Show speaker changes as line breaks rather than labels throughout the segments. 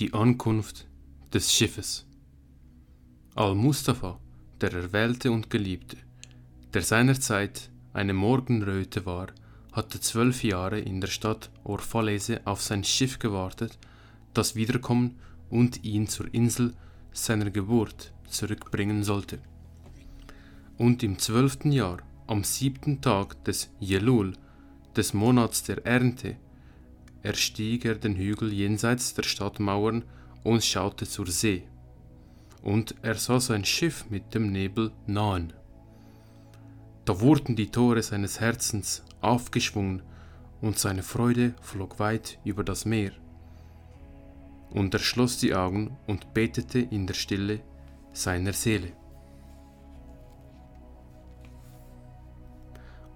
Die Ankunft des Schiffes. Al-Mustafa, der Erwählte und Geliebte, der seinerzeit eine Morgenröte war, hatte zwölf Jahre in der Stadt Orphalese auf sein Schiff gewartet, das wiederkommen und ihn zur Insel seiner Geburt zurückbringen sollte. Und im zwölften Jahr, am siebten Tag des Jelul, des Monats der Ernte, erstieg er den Hügel jenseits der Stadtmauern und schaute zur See. Und er sah sein Schiff mit dem Nebel nahen. Da wurden die Tore seines Herzens aufgeschwungen, und seine Freude flog weit über das Meer. Und er schloss die Augen und betete in der Stille seiner Seele.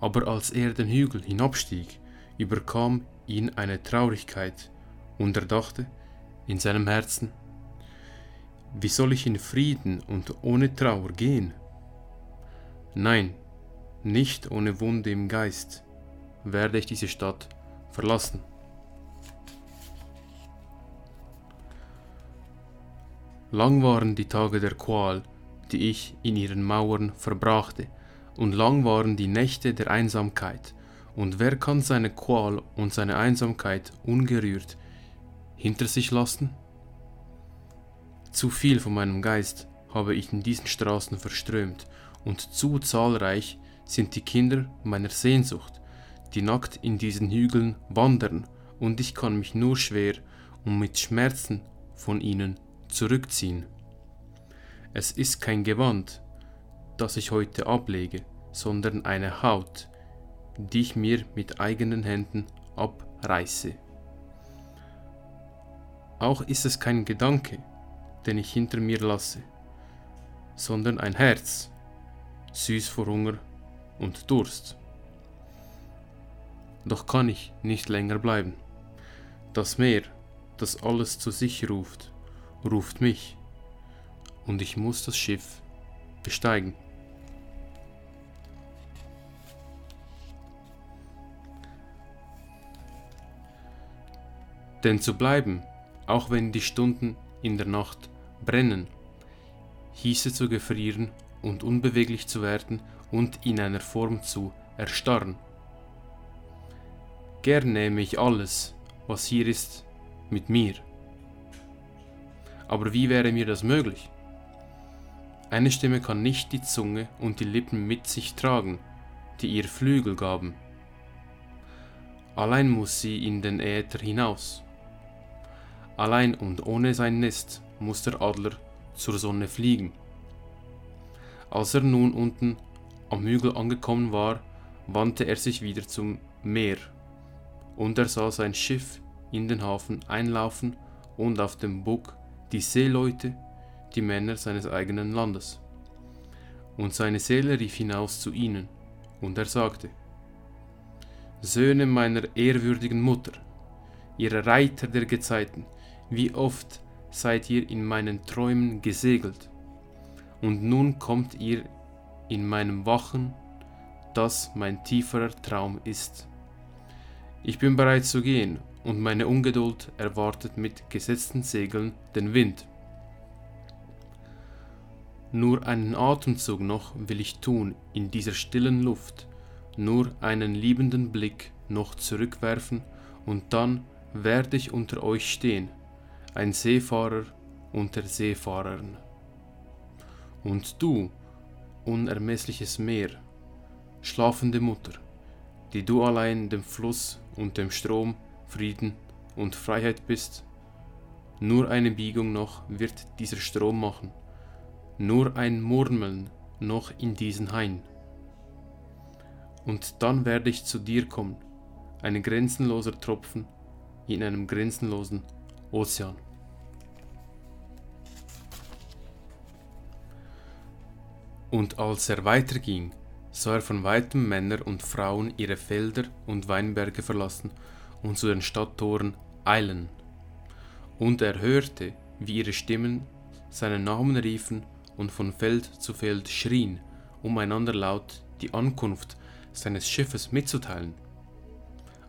Aber als er den Hügel hinabstieg, überkam ihn eine Traurigkeit, und er dachte in seinem Herzen, wie soll ich in Frieden und ohne Trauer gehen? Nein, nicht ohne Wunde im Geist werde ich diese Stadt verlassen. Lang waren die Tage der Qual, die ich in ihren Mauern verbrachte, und lang waren die Nächte der Einsamkeit, und wer kann seine Qual und seine Einsamkeit ungerührt hinter sich lassen? Zu viel von meinem Geist habe ich in diesen Straßen verströmt, und zu zahlreich sind die Kinder meiner Sehnsucht, die nackt in diesen Hügeln wandern, und ich kann mich nur schwer und mit Schmerzen von ihnen zurückziehen. Es ist kein Gewand, das ich heute ablege, sondern eine Haut, die ich mir mit eigenen Händen abreiße. Auch ist es kein Gedanke, den ich hinter mir lasse, sondern ein Herz, süß vor Hunger und Durst. Doch kann ich nicht länger bleiben. Das Meer, das alles zu sich ruft, ruft mich, und ich muss das Schiff besteigen. Denn zu bleiben, auch wenn die Stunden in der Nacht brennen, hieße zu gefrieren und unbeweglich zu werden und in einer Form zu erstarren. Gern nehme ich alles, was hier ist, mit mir. Aber wie wäre mir das möglich? Eine Stimme kann nicht die Zunge und die Lippen mit sich tragen, die ihr Flügel gaben. Allein muss sie in den Äther hinaus. Allein und ohne sein Nest muss der Adler zur Sonne fliegen. Als er nun unten am Hügel angekommen war, wandte er sich wieder zum Meer, und er sah sein Schiff in den Hafen einlaufen und auf dem Bug die Seeleute, die Männer seines eigenen Landes. Und seine Seele rief hinaus zu ihnen, und er sagte, Söhne meiner ehrwürdigen Mutter, ihr Reiter der Gezeiten, wie oft seid ihr in meinen Träumen gesegelt, und nun kommt ihr in meinem Wachen, das mein tieferer Traum ist. Ich bin bereit zu gehen, und meine Ungeduld erwartet mit gesetzten Segeln den Wind. Nur einen Atemzug noch will ich tun in dieser stillen Luft, nur einen liebenden Blick noch zurückwerfen, und dann werde ich unter euch stehen, ein Seefahrer unter Seefahrern. Und du, unermessliches Meer, schlafende Mutter, die du allein dem Fluss und dem Strom Frieden und Freiheit bist, nur eine Biegung noch wird dieser Strom machen, nur ein Murmeln noch in diesen Hain. Und dann werde ich zu dir kommen, ein grenzenloser Tropfen in einem grenzenlosen Ozean. Und als er weiterging, sah er von weitem Männer und Frauen ihre Felder und Weinberge verlassen und zu den Stadttoren eilen. Und er hörte, wie ihre Stimmen seinen Namen riefen und von Feld zu Feld schrien, um einander laut die Ankunft seines Schiffes mitzuteilen.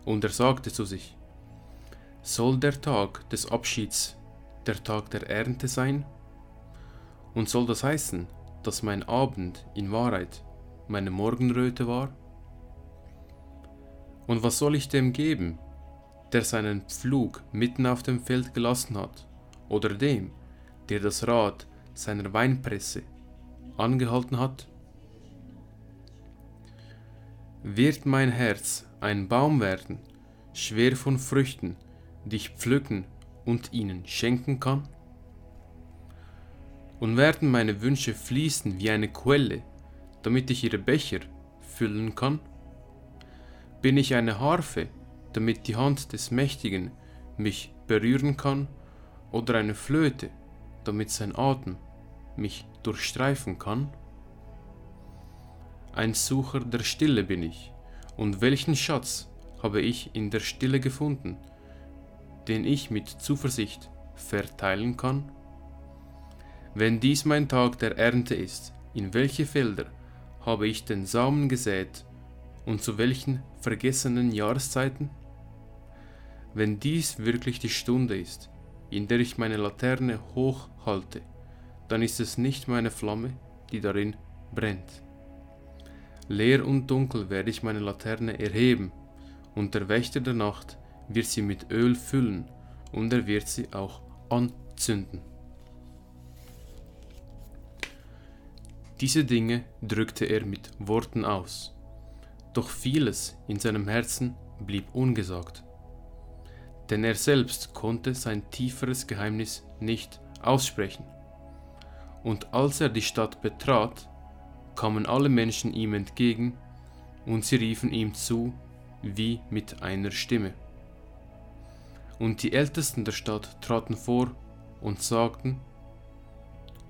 Und er sagte zu sich, soll der Tag des Abschieds der Tag der Ernte sein? Und soll das heißen, dass mein Abend in Wahrheit meine Morgenröte war? Und was soll ich dem geben, der seinen Pflug mitten auf dem Feld gelassen hat, oder dem, der das Rad seiner Weinpresse angehalten hat? Wird mein Herz ein Baum werden, schwer von Früchten, die ich pflücken und ihnen schenken kann? Und werden meine Wünsche fließen wie eine Quelle, damit ich ihre Becher füllen kann? Bin ich eine Harfe, damit die Hand des Mächtigen mich berühren kann, oder eine Flöte, damit sein Atem mich durchstreifen kann? Ein Sucher der Stille bin ich, und welchen Schatz habe ich in der Stille gefunden, den ich mit Zuversicht verteilen kann? Wenn dies mein Tag der Ernte ist, in welche Felder habe ich den Samen gesät und zu welchen vergessenen Jahreszeiten? Wenn dies wirklich die Stunde ist, in der ich meine Laterne hoch halte, dann ist es nicht meine Flamme, die darin brennt. Leer und dunkel werde ich meine Laterne erheben, und der Wächter der Nacht wird sie mit Öl füllen, und er wird sie auch anzünden. Diese Dinge drückte er mit Worten aus, doch vieles in seinem Herzen blieb ungesagt, denn er selbst konnte sein tieferes Geheimnis nicht aussprechen. Und als er die Stadt betrat, kamen alle Menschen ihm entgegen, und sie riefen ihm zu wie mit einer Stimme. Und die Ältesten der Stadt traten vor und sagten,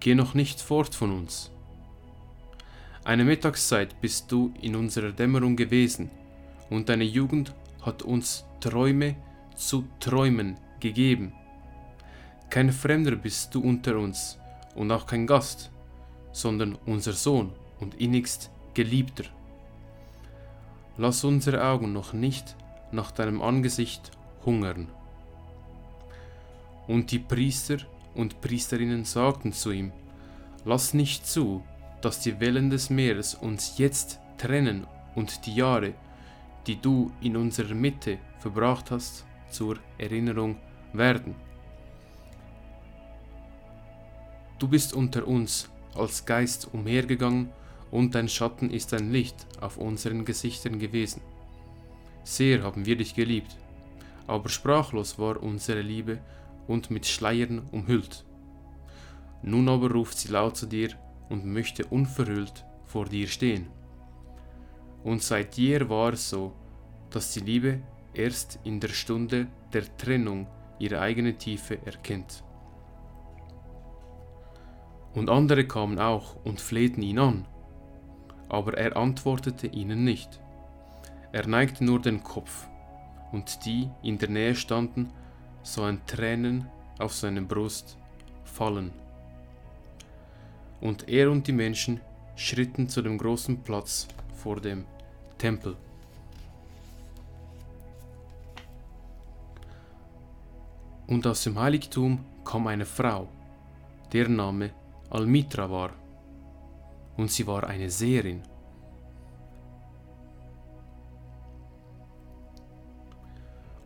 Geh noch nicht fort von uns. Eine Mittagszeit bist du in unserer Dämmerung gewesen, und deine Jugend hat uns Träume zu träumen gegeben. Kein Fremder bist du unter uns und auch kein Gast, sondern unser Sohn und innigst Geliebter. Lass unsere Augen noch nicht nach deinem Angesicht hungern. Und die Priester und Priesterinnen sagten zu ihm, Lass nicht zu, dass die Wellen des Meeres uns jetzt trennen und die Jahre, die du in unserer Mitte verbracht hast, zur Erinnerung werden. Du bist unter uns als Geist umhergegangen und dein Schatten ist ein Licht auf unseren Gesichtern gewesen. Sehr haben wir dich geliebt, aber sprachlos war unsere Liebe und mit Schleiern umhüllt. Nun aber ruft sie laut zu dir und möchte unverhüllt vor dir stehen. Und seit jeher war es so, dass die Liebe erst in der Stunde der Trennung ihre eigene Tiefe erkennt. Und andere kamen auch und flehten ihn an, aber er antwortete ihnen nicht. Er neigte nur den Kopf, und die in der Nähe standen, sahen Tränen auf seine Brust fallen. Und er und die Menschen schritten zu dem großen Platz vor dem Tempel. Und aus dem Heiligtum kam eine Frau, deren Name Almitra war und sie war eine Seherin.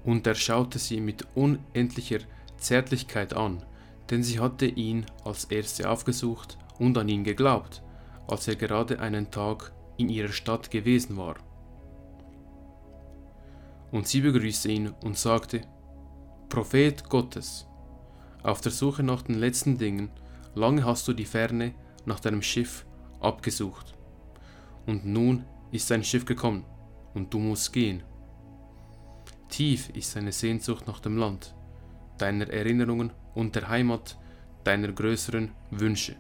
Und er schaute sie mit unendlicher Zärtlichkeit an, denn sie hatte ihn als erste aufgesucht und an ihn geglaubt, als er gerade einen Tag in ihrer Stadt gewesen war. Und sie begrüßte ihn und sagte, Prophet Gottes, auf der Suche nach den letzten Dingen, lange hast du die Ferne nach deinem Schiff abgesucht. Und nun ist dein Schiff gekommen, und du musst gehen. Tief ist deine Sehnsucht nach dem Land, deiner Erinnerungen und der Heimat deiner größeren Wünsche.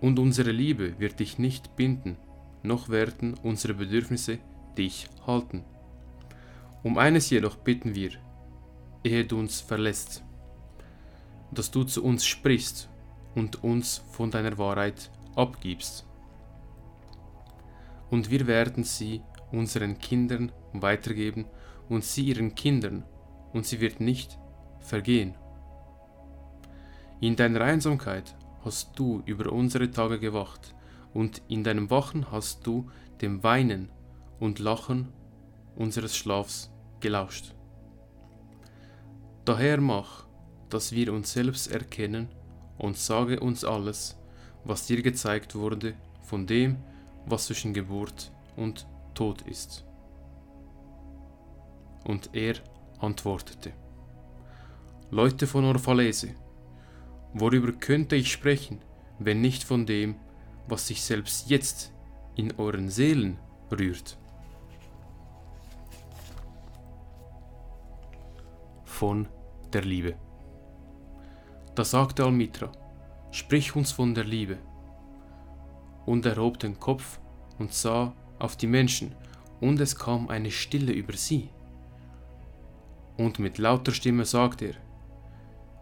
Und unsere Liebe wird dich nicht binden, noch werden unsere Bedürfnisse dich halten. Um eines jedoch bitten wir, ehe du uns verlässt, dass du zu uns sprichst und uns von deiner Wahrheit abgibst. Und wir werden sie unseren Kindern weitergeben und sie ihren Kindern, und sie wird nicht vergehen. In deiner Einsamkeit hast du über unsere Tage gewacht, und in deinem Wachen hast du dem Weinen und Lachen unseres Schlafs gelauscht. Daher mach, dass wir uns selbst erkennen und sage uns alles, was dir gezeigt wurde von dem, was zwischen Geburt und Tod ist. Und er antwortete, Leute von Orphalese, worüber könnte ich sprechen, wenn nicht von dem, was sich selbst jetzt in euren Seelen rührt? Von der Liebe. Da sagte Almitra, sprich uns von der Liebe. Und er hob den Kopf und sah auf die Menschen, und es kam eine Stille über sie. Und mit lauter Stimme sagte er,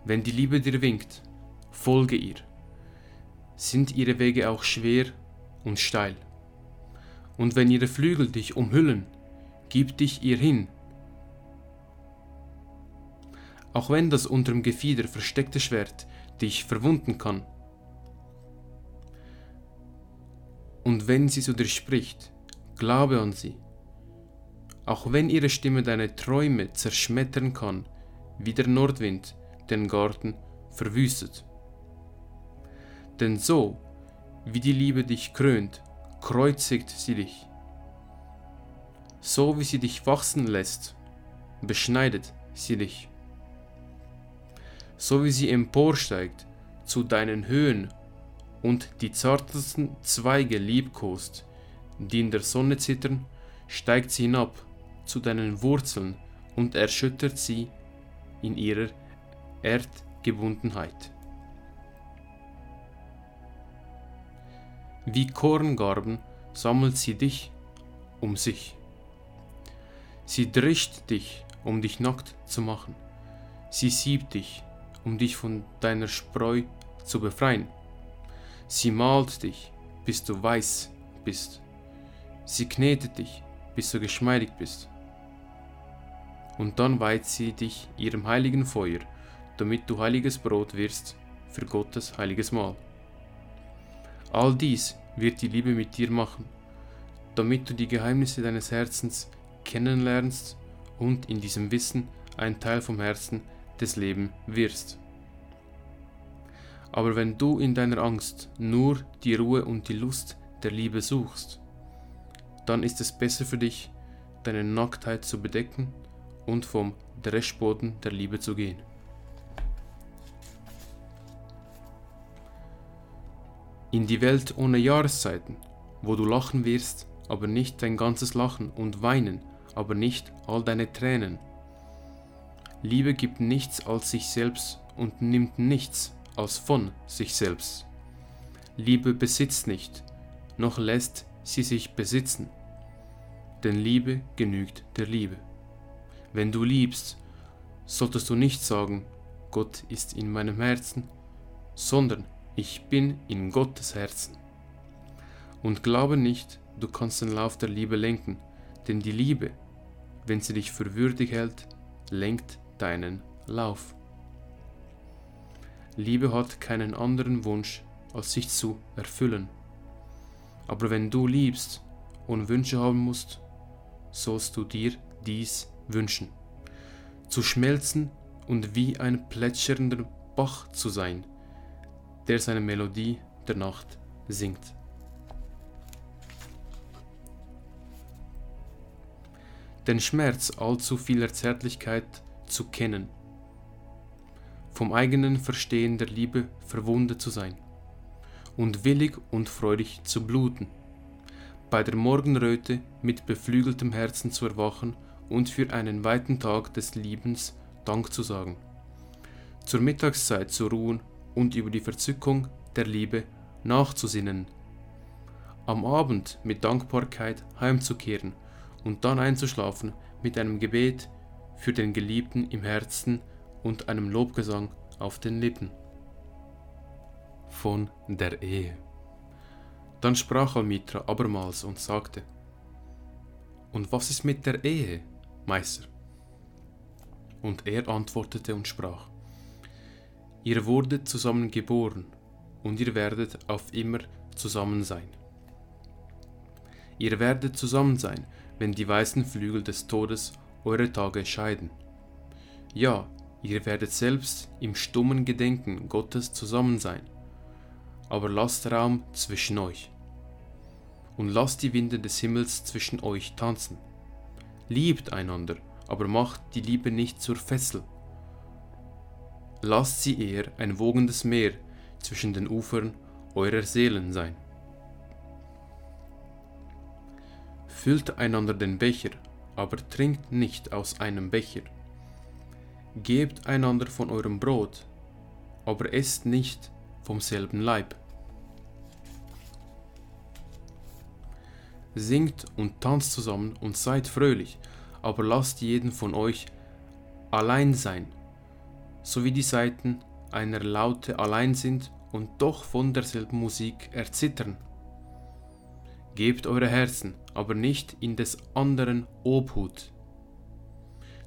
wenn die Liebe dir winkt, folge ihr. Sind ihre Wege auch schwer und steil. Und wenn ihre Flügel dich umhüllen, gib dich ihr hin. Auch wenn das unterm Gefieder versteckte Schwert dich verwunden kann. Und wenn sie zu dir spricht, glaube an sie. Auch wenn ihre Stimme deine Träume zerschmettern kann, wie der Nordwind den Garten verwüstet. Denn so, wie die Liebe dich krönt, kreuzigt sie dich. So wie sie dich wachsen lässt, beschneidet sie dich. So wie sie emporsteigt zu deinen Höhen und die zartesten Zweige liebkost, die in der Sonne zittern, steigt sie hinab zu deinen Wurzeln und erschüttert sie in ihrer Erdgebundenheit. Wie Korngarben sammelt sie dich um sich. Sie drischt dich, um dich nackt zu machen. Sie siebt dich, um dich von deiner Spreu zu befreien. Sie malt dich, bis du weiß bist. Sie knetet dich, bis du geschmeidig bist. Und dann weiht sie dich ihrem heiligen Feuer, damit du heiliges Brot wirst für Gottes heiliges Mahl. All dies wird die Liebe mit dir machen, damit du die Geheimnisse deines Herzens kennenlernst und in diesem Wissen ein Teil vom Herzen des Lebens wirst. Aber wenn du in deiner Angst nur die Ruhe und die Lust der Liebe suchst, dann ist es besser für dich, deine Nacktheit zu bedecken und vom Dreschboden der Liebe zu gehen. In die Welt ohne Jahreszeiten, wo du lachen wirst, aber nicht dein ganzes Lachen und weinen, aber nicht all deine Tränen. Liebe gibt nichts als sich selbst und nimmt nichts als von sich selbst. Liebe besitzt nicht, noch lässt sie sich besitzen, denn Liebe genügt der Liebe. Wenn du liebst, solltest du nicht sagen, Gott ist in meinem Herzen, sondern ich bin in Gottes Herzen. Und glaube nicht, du kannst den Lauf der Liebe lenken, denn die Liebe, wenn sie dich für würdig hält, lenkt deinen Lauf. Liebe hat keinen anderen Wunsch, als sich zu erfüllen. Aber wenn du liebst und Wünsche haben musst, sollst du dir dies wünschen. Zu schmelzen und wie ein plätschernder Bach zu sein, der seine Melodie der Nacht singt. Den Schmerz allzu vieler Zärtlichkeit zu kennen, vom eigenen Verstehen der Liebe verwundet zu sein und willig und freudig zu bluten, bei der Morgenröte mit beflügeltem Herzen zu erwachen und für einen weiten Tag des Liebens Dank zu sagen, zur Mittagszeit zu ruhen und über die Verzückung der Liebe nachzusinnen, am Abend mit Dankbarkeit heimzukehren und dann einzuschlafen mit einem Gebet für den Geliebten im Herzen und einem Lobgesang auf den Lippen. Von der Ehe. Dann sprach Almitra abermals und sagte, Und was ist mit der Ehe, Meister? Und er antwortete und sprach, Ihr wurdet zusammen geboren und ihr werdet auf immer zusammen sein. Ihr werdet zusammen sein, wenn die weißen Flügel des Todes eure Tage scheiden. Ja, ihr werdet selbst im stummen Gedenken Gottes zusammen sein, aber lasst Raum zwischen euch. Und lasst die Winde des Himmels zwischen euch tanzen. Liebt einander, aber macht die Liebe nicht zur Fessel. Lasst sie eher ein wogendes Meer zwischen den Ufern eurer Seelen sein. Füllt einander den Becher, aber trinkt nicht aus einem Becher. Gebt einander von eurem Brot, aber esst nicht vom selben Leib. Singt und tanzt zusammen und seid fröhlich, aber lasst jeden von euch allein sein, so wie die Saiten einer Laute allein sind und doch von derselben Musik erzittern. Gebt eure Herzen, aber nicht in des anderen Obhut.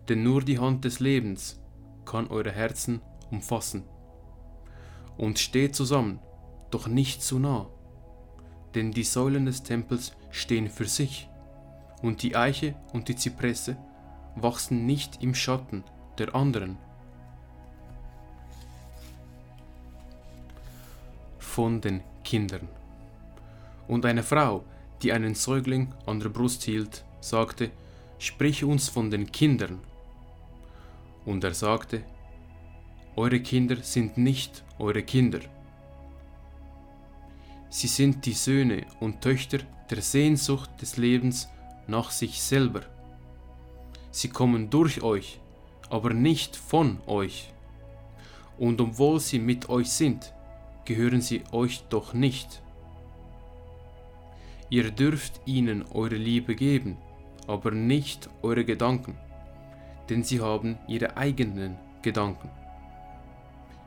Denn nur die Hand des Lebens kann eure Herzen umfassen. Und steht zusammen, doch nicht zu nah. Denn die Säulen des Tempels stehen für sich, und die Eiche und die Zypresse wachsen nicht im Schatten der anderen. Von den Kindern. Und eine Frau, die einen Säugling an der Brust hielt, sagte, Sprich uns von den Kindern. Und er sagte, Eure Kinder sind nicht eure Kinder. Sie sind die Söhne und Töchter der Sehnsucht des Lebens nach sich selber. Sie kommen durch euch, aber nicht von euch. Und obwohl sie mit euch sind, gehören sie euch doch nicht. Ihr dürft ihnen eure Liebe geben, aber nicht eure Gedanken, denn sie haben ihre eigenen Gedanken.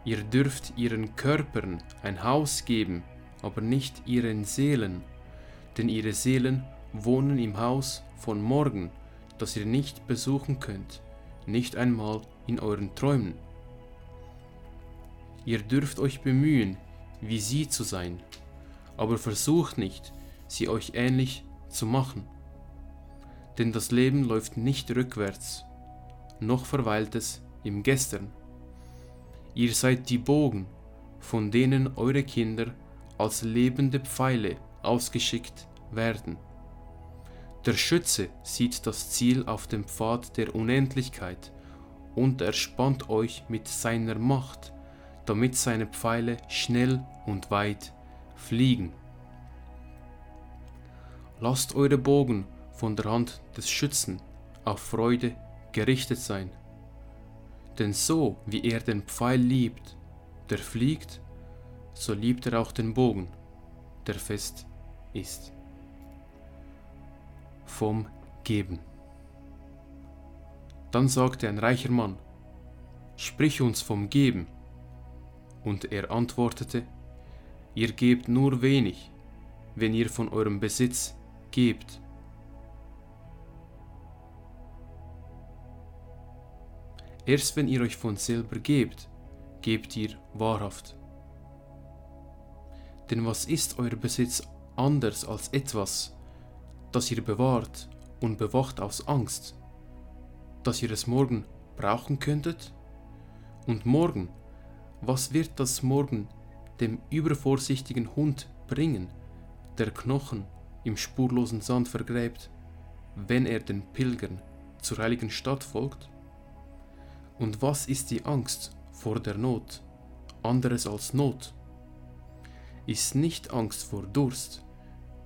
Ihr dürft ihren Körpern ein Haus geben, aber nicht ihren Seelen, denn ihre Seelen wohnen im Haus von morgen, das ihr nicht besuchen könnt, nicht einmal in euren Träumen. Ihr dürft euch bemühen, wie sie zu sein, aber versucht nicht, sie euch ähnlich zu machen. Denn das Leben läuft nicht rückwärts, noch verweilt es im Gestern. Ihr seid die Bogen, von denen eure Kinder als lebende Pfeile ausgeschickt werden. Der Schütze sieht das Ziel auf dem Pfad der Unendlichkeit und er spannt euch mit seiner Macht, damit seine Pfeile schnell und weit fliegen. Lasst eure Bogen von der Hand des Schützen auf Freude gerichtet sein. Denn so wie er den Pfeil liebt, der fliegt, so liebt er auch den Bogen, der fest ist. Vom Geben. Dann sagte ein reicher Mann, Sprich uns vom Geben. Und er antwortete, Ihr gebt nur wenig, wenn ihr von eurem Besitz gebt. Erst wenn ihr euch von selber gebt, gebt ihr wahrhaft. Denn was ist euer Besitz anders als etwas, das ihr bewahrt und bewacht aus Angst, dass ihr es morgen brauchen könntet? Und morgen, was wird das morgen dem übervorsichtigen Hund bringen, der Knochen im spurlosen Sand vergräbt, wenn er den Pilgern zur heiligen Stadt folgt? Und was ist die Angst vor der Not, anderes als Not? Ist nicht Angst vor Durst,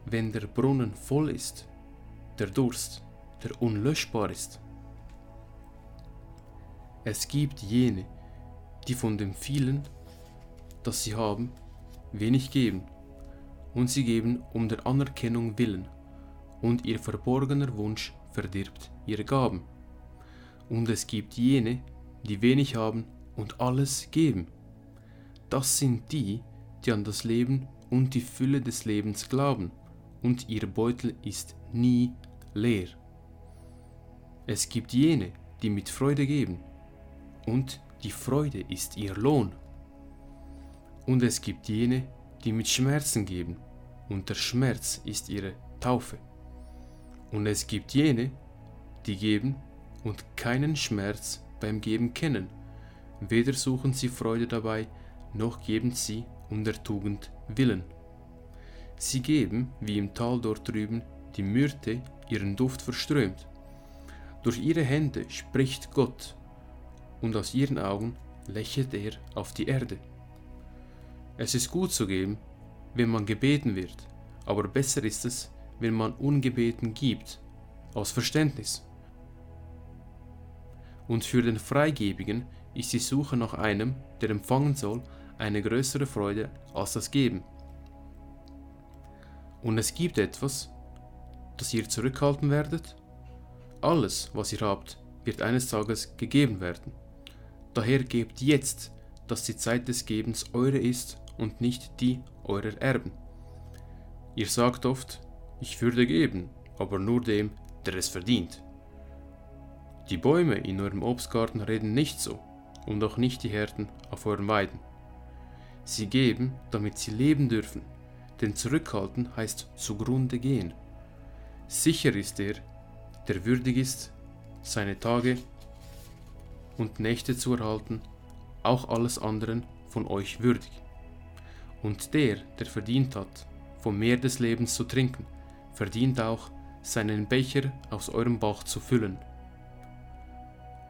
wenn der Brunnen voll ist, der Durst, der unlöschbar ist? Es gibt jene, die von dem vielen, das sie haben, wenig geben und sie geben um der Anerkennung willen, und ihr verborgener Wunsch verdirbt ihre Gaben. Und es gibt jene, die wenig haben und alles geben. Das sind die, die an das Leben und die Fülle des Lebens glauben, und ihr Beutel ist nie leer. Es gibt jene, die mit Freude geben, und die Freude ist ihr Lohn. Und es gibt jene, die mit Schmerzen geben, und der Schmerz ist ihre Taufe. Und es gibt jene, die geben und keinen Schmerz beim Geben kennen, weder suchen sie Freude dabei, noch geben sie um der Tugend willen. Sie geben, wie im Tal dort drüben, die Myrte ihren Duft verströmt. Durch ihre Hände spricht Gott, und aus ihren Augen lächelt er auf die Erde. Es ist gut zu geben, wenn man gebeten wird, aber besser ist es, wenn man ungebeten gibt, aus Verständnis. Und für den Freigebigen ist die Suche nach einem, der empfangen soll, eine größere Freude als das Geben. Und es gibt etwas, das ihr zurückhalten werdet? Alles, was ihr habt, wird eines Tages gegeben werden. Daher gebt jetzt, dass die Zeit des Gebens eure ist und nicht die eurer Erben. Ihr sagt oft, ich würde geben, aber nur dem, der es verdient. Die Bäume in eurem Obstgarten reden nicht so, und auch nicht die Herden auf euren Weiden. Sie geben, damit sie leben dürfen, denn zurückhalten heißt zugrunde gehen. Sicher ist der, der würdig ist, seine Tage und Nächte zu erhalten, auch alles anderen von euch würdig. Und der, der verdient hat, vom Meer des Lebens zu trinken, verdient auch, seinen Becher aus eurem Bach zu füllen.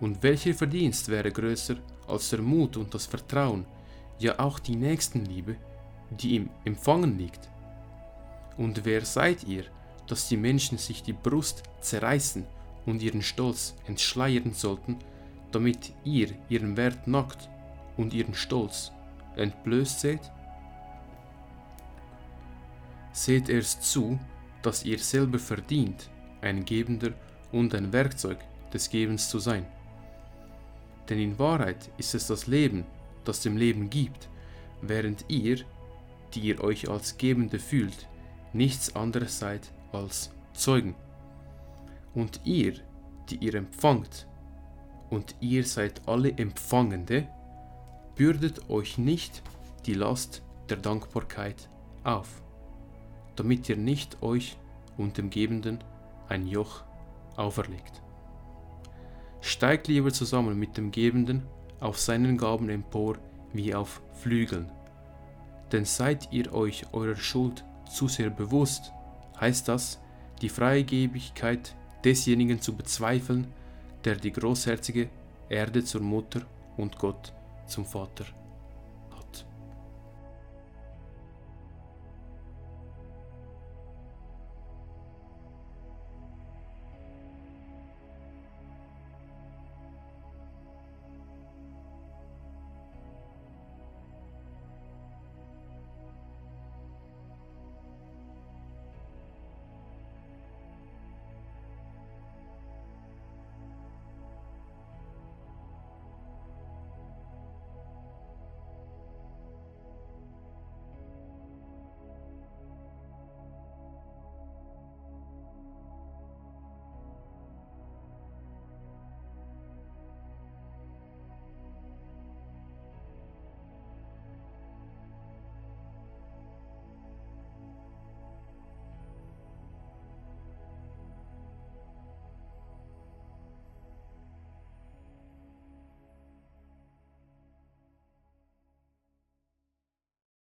Und welcher Verdienst wäre größer als der Mut und das Vertrauen, ja auch die Nächstenliebe, die im Empfangen liegt? Und wer seid ihr, dass die Menschen sich die Brust zerreißen und ihren Stolz entschleiern sollten, damit ihr ihren Wert nackt und ihren Stolz entblößt seht? Seht erst zu, dass ihr selber verdient, ein Gebender und ein Werkzeug des Gebens zu sein. Denn in Wahrheit ist es das Leben, das dem Leben gibt, während ihr, die ihr euch als Gebende fühlt, nichts anderes seid als Zeugen. Und ihr, die ihr empfangt, und ihr seid alle Empfangende, bürdet euch nicht die Last der Dankbarkeit auf, damit ihr nicht euch und dem Gebenden ein Joch auferlegt. Steigt lieber zusammen mit dem Gebenden auf seinen Gaben empor wie auf Flügeln. Denn seid ihr euch eurer Schuld zu sehr bewusst, heißt das, die Freigebigkeit desjenigen zu bezweifeln, der die großherzige Erde zur Mutter und Gott zum Vater